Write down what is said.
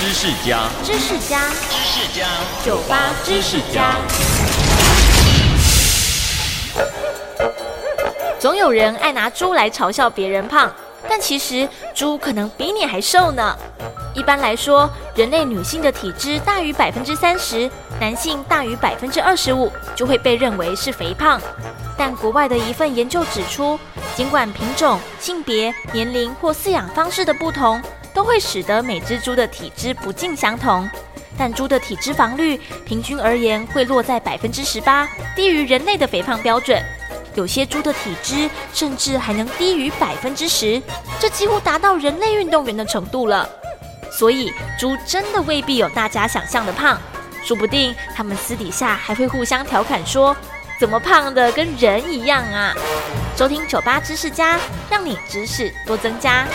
知识家，知识家，知识家，酒吧知识家。总有人爱拿猪来嘲笑别人胖，但其实猪可能比你还瘦呢。一般来说，人类女性的体脂大于百分之三十，男性大于百分之二十五，就会被认为是肥胖。但国外的一份研究指出，尽管品种、性别、年龄或饲养方式的不同，都会使得每只猪的体脂不尽相同，但猪的体脂肪率平均而言会落在百分之十八，低于人类的肥胖标准。有些猪的体脂甚至还能低于百分之十，这几乎达到人类运动员的程度了。所以，猪真的未必有大家想象的胖，说不定他们私底下还会互相调侃说：“怎么胖的跟人一样啊？”收听酒吧知识家，让你知识多增加。